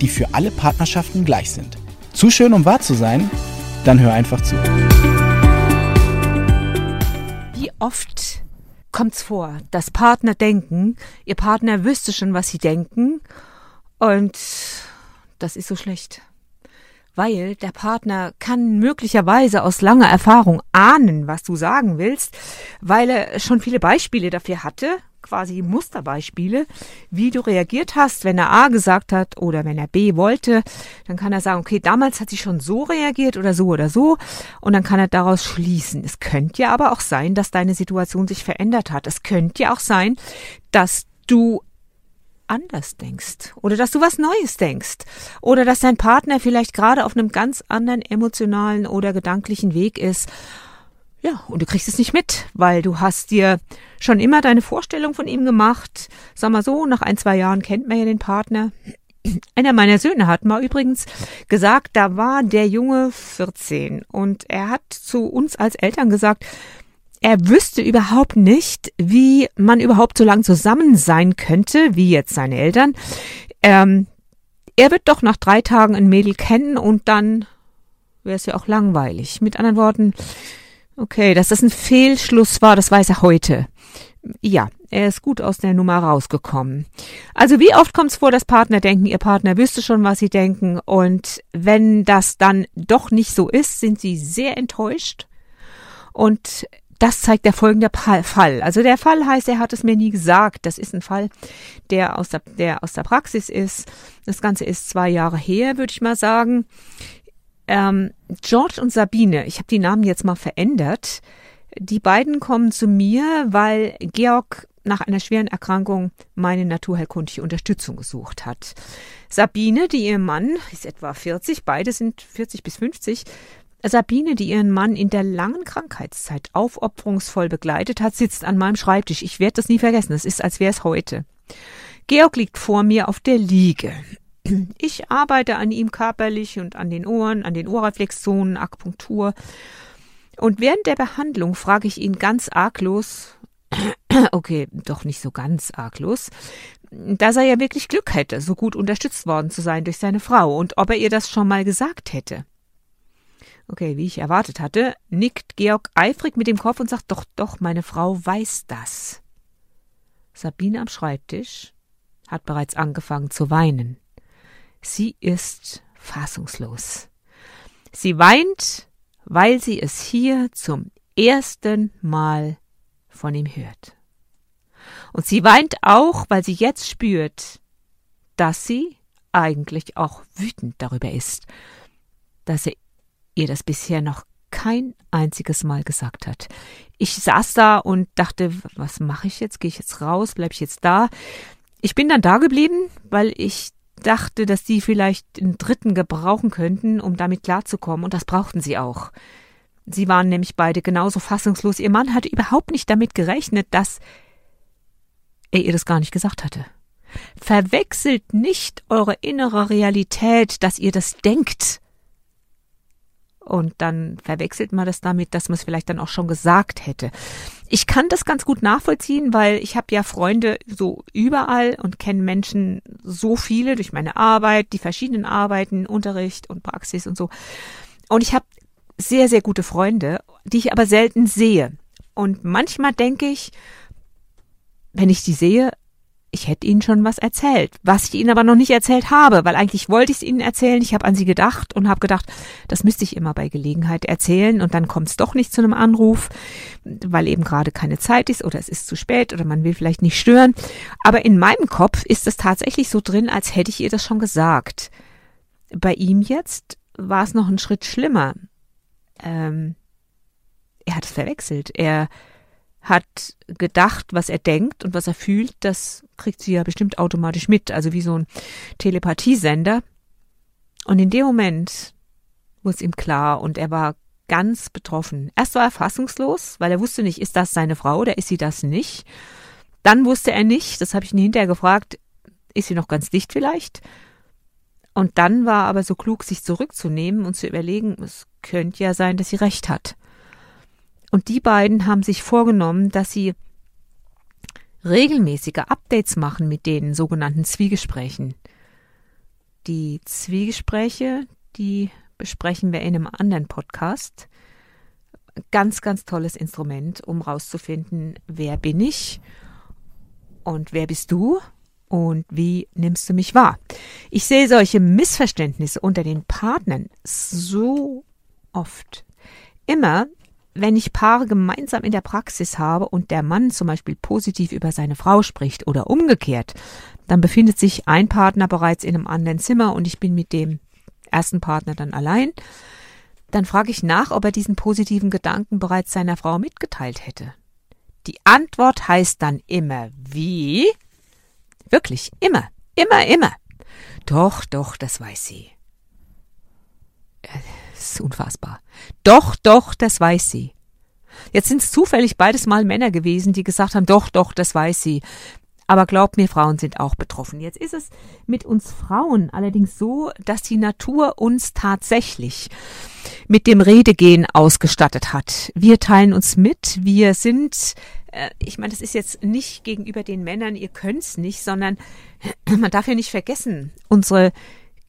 die für alle Partnerschaften gleich sind. Zu schön, um wahr zu sein? Dann hör einfach zu. Wie oft kommt's vor, dass Partner denken, ihr Partner wüsste schon, was sie denken und das ist so schlecht. Weil der Partner kann möglicherweise aus langer Erfahrung ahnen, was du sagen willst, weil er schon viele Beispiele dafür hatte quasi Musterbeispiele, wie du reagiert hast, wenn er A gesagt hat oder wenn er B wollte. Dann kann er sagen, okay, damals hat sie schon so reagiert oder so oder so. Und dann kann er daraus schließen. Es könnte ja aber auch sein, dass deine Situation sich verändert hat. Es könnte ja auch sein, dass du anders denkst oder dass du was Neues denkst oder dass dein Partner vielleicht gerade auf einem ganz anderen emotionalen oder gedanklichen Weg ist ja, und du kriegst es nicht mit, weil du hast dir schon immer deine Vorstellung von ihm gemacht. Sag mal so, nach ein, zwei Jahren kennt man ja den Partner. Einer meiner Söhne hat mal übrigens gesagt, da war der Junge 14 und er hat zu uns als Eltern gesagt, er wüsste überhaupt nicht, wie man überhaupt so lang zusammen sein könnte, wie jetzt seine Eltern. Ähm, er wird doch nach drei Tagen ein Mädel kennen und dann wäre es ja auch langweilig. Mit anderen Worten, Okay, dass das ein Fehlschluss war, das weiß er heute. Ja, er ist gut aus der Nummer rausgekommen. Also wie oft kommt es vor, dass Partner denken, ihr Partner wüsste schon, was sie denken und wenn das dann doch nicht so ist, sind sie sehr enttäuscht und das zeigt der folgende Fall. Also der Fall heißt, er hat es mir nie gesagt. Das ist ein Fall, der aus der, der aus der Praxis ist. Das Ganze ist zwei Jahre her, würde ich mal sagen. Ähm, George und Sabine, ich habe die Namen jetzt mal verändert. Die beiden kommen zu mir, weil Georg nach einer schweren Erkrankung meine naturheilkundliche Unterstützung gesucht hat. Sabine, die ihr Mann, ist etwa 40, beide sind 40 bis 50, Sabine, die ihren Mann in der langen Krankheitszeit aufopferungsvoll begleitet hat, sitzt an meinem Schreibtisch. Ich werde das nie vergessen. Es ist, als wäre es heute. Georg liegt vor mir auf der Liege. Ich arbeite an ihm körperlich und an den Ohren, an den Ohrreflexzonen, Akupunktur. Und während der Behandlung frage ich ihn ganz arglos, okay, doch nicht so ganz arglos, dass er ja wirklich Glück hätte, so gut unterstützt worden zu sein durch seine Frau und ob er ihr das schon mal gesagt hätte. Okay, wie ich erwartet hatte, nickt Georg eifrig mit dem Kopf und sagt, doch, doch, meine Frau weiß das. Sabine am Schreibtisch hat bereits angefangen zu weinen. Sie ist fassungslos. Sie weint, weil sie es hier zum ersten Mal von ihm hört. Und sie weint auch, weil sie jetzt spürt, dass sie eigentlich auch wütend darüber ist, dass er ihr das bisher noch kein einziges Mal gesagt hat. Ich saß da und dachte, was mache ich jetzt? Gehe ich jetzt raus? Bleibe ich jetzt da? Ich bin dann da geblieben, weil ich dachte, dass sie vielleicht einen Dritten gebrauchen könnten, um damit klarzukommen, und das brauchten sie auch. Sie waren nämlich beide genauso fassungslos. Ihr Mann hatte überhaupt nicht damit gerechnet, dass er ihr das gar nicht gesagt hatte. Verwechselt nicht eure innere Realität, dass ihr das denkt. Und dann verwechselt man das damit, dass man es vielleicht dann auch schon gesagt hätte. Ich kann das ganz gut nachvollziehen, weil ich habe ja Freunde so überall und kenne Menschen so viele durch meine Arbeit, die verschiedenen Arbeiten, Unterricht und Praxis und so. Und ich habe sehr, sehr gute Freunde, die ich aber selten sehe. Und manchmal denke ich, wenn ich die sehe, ich hätte ihnen schon was erzählt, was ich ihnen aber noch nicht erzählt habe, weil eigentlich wollte ich es ihnen erzählen. Ich habe an sie gedacht und habe gedacht, das müsste ich immer bei Gelegenheit erzählen und dann kommt es doch nicht zu einem Anruf, weil eben gerade keine Zeit ist oder es ist zu spät oder man will vielleicht nicht stören. Aber in meinem Kopf ist es tatsächlich so drin, als hätte ich ihr das schon gesagt. Bei ihm jetzt war es noch einen Schritt schlimmer. Ähm, er hat es verwechselt. Er hat gedacht, was er denkt und was er fühlt, das kriegt sie ja bestimmt automatisch mit, also wie so ein Telepathiesender. Und in dem Moment wurde es ihm klar und er war ganz betroffen. Erst war er fassungslos, weil er wusste nicht, ist das seine Frau oder ist sie das nicht. Dann wusste er nicht, das habe ich ihn hinterher gefragt, ist sie noch ganz dicht vielleicht? Und dann war aber so klug, sich zurückzunehmen und zu überlegen, es könnte ja sein, dass sie recht hat. Und die beiden haben sich vorgenommen, dass sie regelmäßige Updates machen mit den sogenannten Zwiegesprächen. Die Zwiegespräche, die besprechen wir in einem anderen Podcast. Ganz, ganz tolles Instrument, um rauszufinden, wer bin ich und wer bist du und wie nimmst du mich wahr? Ich sehe solche Missverständnisse unter den Partnern so oft. Immer, wenn ich Paare gemeinsam in der Praxis habe und der Mann zum Beispiel positiv über seine Frau spricht oder umgekehrt, dann befindet sich ein Partner bereits in einem anderen Zimmer und ich bin mit dem ersten Partner dann allein, dann frage ich nach, ob er diesen positiven Gedanken bereits seiner Frau mitgeteilt hätte. Die Antwort heißt dann immer wie? Wirklich, immer, immer, immer. Doch, doch, das weiß sie. Ist unfassbar. Doch, doch, das weiß sie. Jetzt sind es zufällig beides mal Männer gewesen, die gesagt haben, doch, doch, das weiß sie. Aber glaubt mir, Frauen sind auch betroffen. Jetzt ist es mit uns Frauen allerdings so, dass die Natur uns tatsächlich mit dem Redegehen ausgestattet hat. Wir teilen uns mit, wir sind äh, ich meine, das ist jetzt nicht gegenüber den Männern, ihr könnt's nicht, sondern man darf ja nicht vergessen, unsere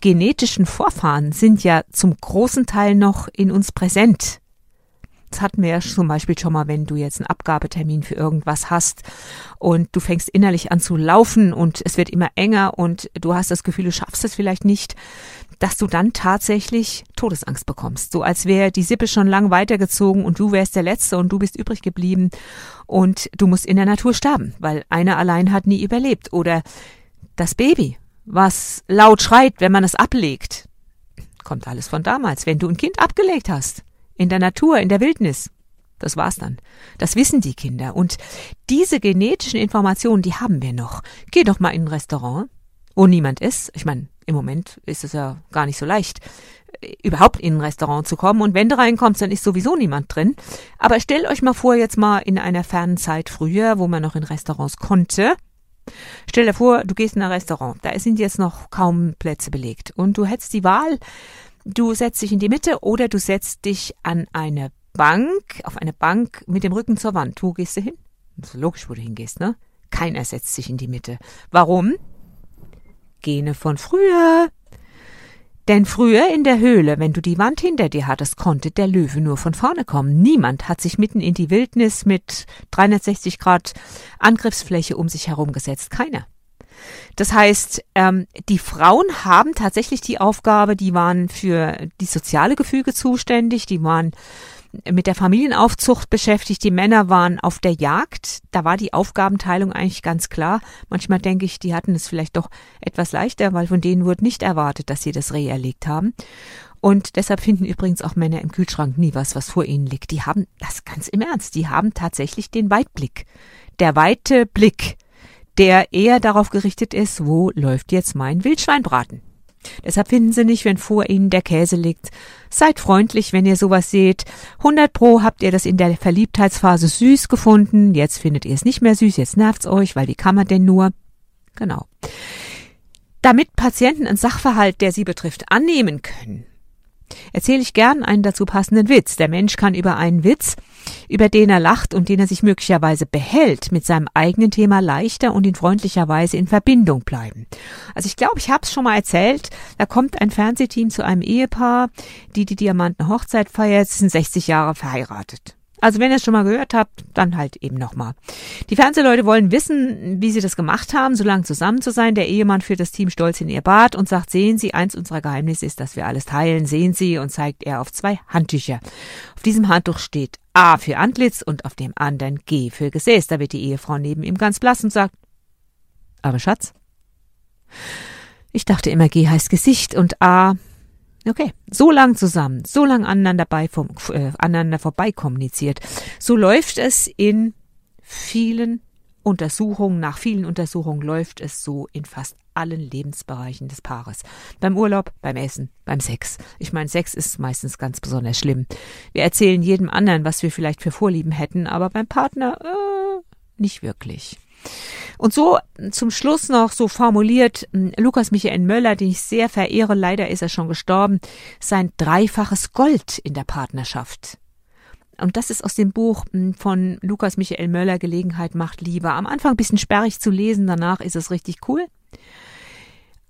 genetischen Vorfahren sind ja zum großen Teil noch in uns präsent. Das hatten wir ja zum Beispiel schon mal, wenn du jetzt einen Abgabetermin für irgendwas hast und du fängst innerlich an zu laufen und es wird immer enger und du hast das Gefühl, du schaffst es vielleicht nicht, dass du dann tatsächlich Todesangst bekommst. So als wäre die Sippe schon lang weitergezogen und du wärst der Letzte und du bist übrig geblieben und du musst in der Natur sterben, weil einer allein hat nie überlebt. Oder das Baby, was laut schreit, wenn man es ablegt. Kommt alles von damals, wenn du ein Kind abgelegt hast in der Natur, in der Wildnis. Das war's dann. Das wissen die Kinder. Und diese genetischen Informationen, die haben wir noch. Geh doch mal in ein Restaurant, wo niemand ist. Ich meine, im Moment ist es ja gar nicht so leicht, überhaupt in ein Restaurant zu kommen. Und wenn du reinkommst, dann ist sowieso niemand drin. Aber stellt euch mal vor, jetzt mal in einer fernen Zeit früher, wo man noch in Restaurants konnte. Stell dir vor, du gehst in ein Restaurant, da sind jetzt noch kaum Plätze belegt. Und du hättest die Wahl, Du setzt dich in die Mitte oder du setzt dich an eine Bank, auf eine Bank mit dem Rücken zur Wand. Wo gehst du hin? Das ist logisch, wo du hingehst, ne? Keiner setzt sich in die Mitte. Warum? Gene von früher. Denn früher in der Höhle, wenn du die Wand hinter dir hattest, konnte der Löwe nur von vorne kommen. Niemand hat sich mitten in die Wildnis mit 360 Grad Angriffsfläche um sich herum gesetzt. Keiner. Das heißt, ähm, die Frauen haben tatsächlich die Aufgabe, die waren für die soziale Gefüge zuständig, die waren mit der Familienaufzucht beschäftigt, die Männer waren auf der Jagd, da war die Aufgabenteilung eigentlich ganz klar. Manchmal denke ich, die hatten es vielleicht doch etwas leichter, weil von denen wurde nicht erwartet, dass sie das Reh erlegt haben. Und deshalb finden übrigens auch Männer im Kühlschrank nie was, was vor ihnen liegt. Die haben das ganz im Ernst, die haben tatsächlich den Weitblick. Der weite Blick der eher darauf gerichtet ist, wo läuft jetzt mein Wildschweinbraten. Deshalb finden Sie nicht, wenn vor Ihnen der Käse liegt. Seid freundlich, wenn ihr sowas seht. 100 Pro habt ihr das in der Verliebtheitsphase süß gefunden. Jetzt findet ihr es nicht mehr süß. Jetzt nervt's euch, weil wie kann man denn nur? Genau. Damit Patienten einen Sachverhalt, der sie betrifft, annehmen können, erzähle ich gern einen dazu passenden Witz. Der Mensch kann über einen Witz, über den er lacht und den er sich möglicherweise behält, mit seinem eigenen Thema leichter und in freundlicher Weise in Verbindung bleiben. Also ich glaube, ich habe es schon mal erzählt, da kommt ein Fernsehteam zu einem Ehepaar, die die Diamanten Hochzeit feiert, sie sind 60 Jahre verheiratet. Also wenn ihr es schon mal gehört habt, dann halt eben nochmal. Die Fernsehleute wollen wissen, wie sie das gemacht haben, so lange zusammen zu sein. Der Ehemann führt das Team stolz in ihr Bad und sagt, sehen Sie, eins unserer Geheimnisse ist, dass wir alles teilen. Sehen Sie und zeigt er auf zwei Handtücher. Auf diesem Handtuch steht A für Antlitz und auf dem anderen G für Gesäß. Da wird die Ehefrau neben ihm ganz blass und sagt, aber Schatz? Ich dachte immer, G heißt Gesicht und A Okay, so lang zusammen, so lang aneinander, bei, äh, aneinander vorbei kommuniziert. So läuft es in vielen Untersuchungen, nach vielen Untersuchungen läuft es so in fast allen Lebensbereichen des Paares. Beim Urlaub, beim Essen, beim Sex. Ich meine, Sex ist meistens ganz besonders schlimm. Wir erzählen jedem anderen, was wir vielleicht für Vorlieben hätten, aber beim Partner äh, nicht wirklich. Und so zum Schluss noch so formuliert hm, Lukas Michael Möller, den ich sehr verehre, leider ist er schon gestorben, sein dreifaches Gold in der Partnerschaft. Und das ist aus dem Buch hm, von Lukas Michael Möller, Gelegenheit macht Liebe. Am Anfang ein bisschen sperrig zu lesen, danach ist es richtig cool.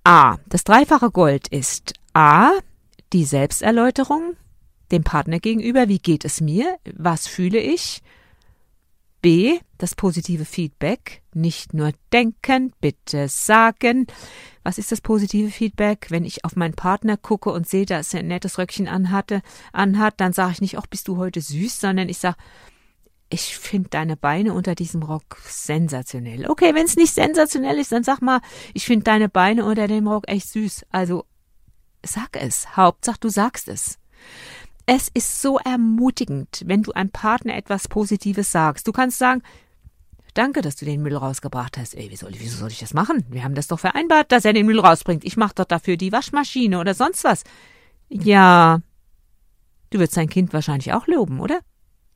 A. Das dreifache Gold ist A. Die Selbsterläuterung dem Partner gegenüber. Wie geht es mir? Was fühle ich? B. Das positive Feedback. Nicht nur denken, bitte sagen. Was ist das positive Feedback? Wenn ich auf meinen Partner gucke und sehe, dass er ein nettes Röckchen anhatte, anhat, dann sage ich nicht, ach, bist du heute süß, sondern ich sage, ich finde deine Beine unter diesem Rock sensationell. Okay, wenn es nicht sensationell ist, dann sag mal, ich finde deine Beine unter dem Rock echt süß. Also sag es. Hauptsache, du sagst es. Es ist so ermutigend, wenn du einem Partner etwas Positives sagst. Du kannst sagen, Danke, dass du den Müll rausgebracht hast. Ey, wie wieso soll ich das machen? Wir haben das doch vereinbart, dass er den Müll rausbringt. Ich mach doch dafür die Waschmaschine oder sonst was. Ja, du wirst dein Kind wahrscheinlich auch loben, oder?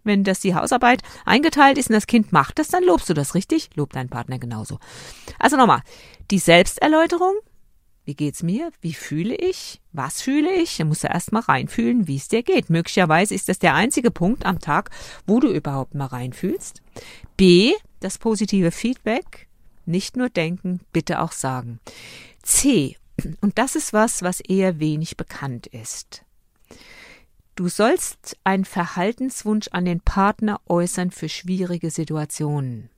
Wenn das die Hausarbeit eingeteilt ist und das Kind macht das, dann lobst du das, richtig? Lob deinen Partner genauso. Also nochmal, die Selbsterläuterung wie geht's mir? Wie fühle ich? Was fühle ich? Da musst du erst mal reinfühlen, wie es dir geht. Möglicherweise ist das der einzige Punkt am Tag, wo du überhaupt mal reinfühlst. B, das positive Feedback. Nicht nur denken, bitte auch sagen. C, und das ist was, was eher wenig bekannt ist. Du sollst einen Verhaltenswunsch an den Partner äußern für schwierige Situationen.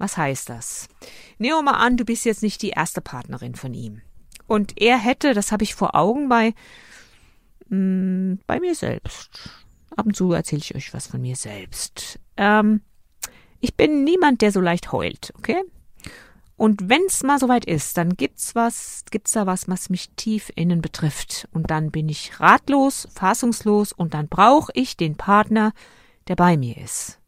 Was heißt das? Nehmen wir mal an, du bist jetzt nicht die erste Partnerin von ihm. Und er hätte, das habe ich vor Augen bei, mh, mm, bei mir selbst. Ab und zu erzähle ich euch was von mir selbst. Ähm, ich bin niemand, der so leicht heult, okay? Und wenn's mal soweit ist, dann gibt's was, gibt's da was, was mich tief innen betrifft. Und dann bin ich ratlos, fassungslos und dann brauche ich den Partner, der bei mir ist.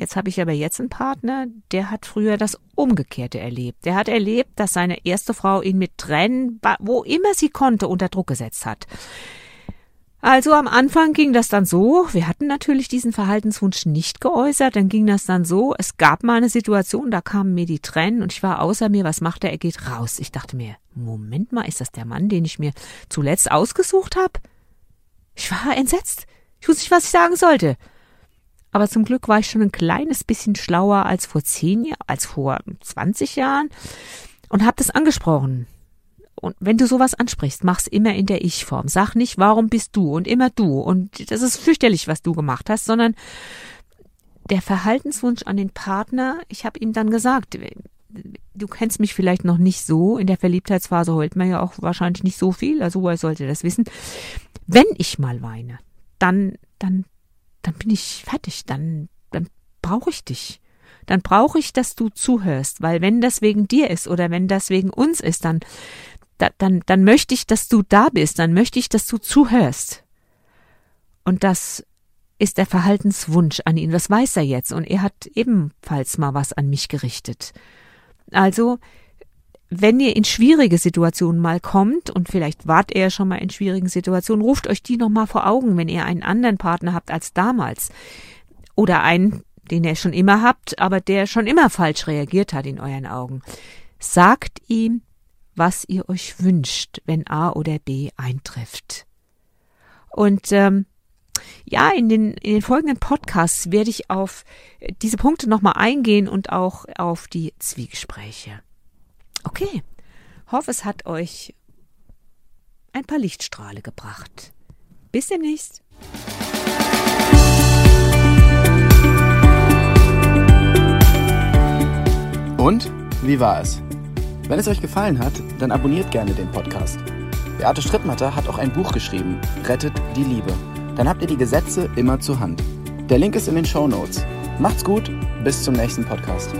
Jetzt habe ich aber jetzt einen Partner, der hat früher das Umgekehrte erlebt. Der hat erlebt, dass seine erste Frau ihn mit Tränen, wo immer sie konnte, unter Druck gesetzt hat. Also am Anfang ging das dann so, wir hatten natürlich diesen Verhaltenswunsch nicht geäußert, dann ging das dann so, es gab mal eine Situation, da kamen mir die Tränen und ich war außer mir, was macht er? Er geht raus. Ich dachte mir, Moment mal, ist das der Mann, den ich mir zuletzt ausgesucht habe? Ich war entsetzt. Ich wusste nicht, was ich sagen sollte. Aber zum Glück war ich schon ein kleines bisschen schlauer als vor zehn Jahren, als vor 20 Jahren und habe das angesprochen. Und wenn du sowas ansprichst, mach's immer in der Ich-Form. Sag nicht, warum bist du und immer du und das ist fürchterlich, was du gemacht hast, sondern der Verhaltenswunsch an den Partner, ich habe ihm dann gesagt, du kennst mich vielleicht noch nicht so, in der Verliebtheitsphase heult man ja auch wahrscheinlich nicht so viel, also woher sollte das wissen. Wenn ich mal weine, dann, dann dann bin ich fertig, dann, dann brauche ich dich. Dann brauche ich, dass du zuhörst, weil wenn das wegen dir ist oder wenn das wegen uns ist, dann, da, dann, dann möchte ich, dass du da bist, dann möchte ich, dass du zuhörst. Und das ist der Verhaltenswunsch an ihn, das weiß er jetzt, und er hat ebenfalls mal was an mich gerichtet. Also, wenn ihr in schwierige Situationen mal kommt, und vielleicht wart ihr schon mal in schwierigen Situationen, ruft euch die nochmal vor Augen, wenn ihr einen anderen Partner habt als damals. Oder einen, den ihr schon immer habt, aber der schon immer falsch reagiert hat in euren Augen. Sagt ihm, was ihr euch wünscht, wenn A oder B eintrifft. Und ähm, ja, in den, in den folgenden Podcasts werde ich auf diese Punkte nochmal eingehen und auch auf die Zwiegespräche. Okay, hoffe, es hat euch ein paar Lichtstrahle gebracht. Bis demnächst. Und wie war es? Wenn es euch gefallen hat, dann abonniert gerne den Podcast. Beate Strittmatter hat auch ein Buch geschrieben, Rettet die Liebe. Dann habt ihr die Gesetze immer zur Hand. Der Link ist in den Show Notes. Macht's gut, bis zum nächsten Podcast.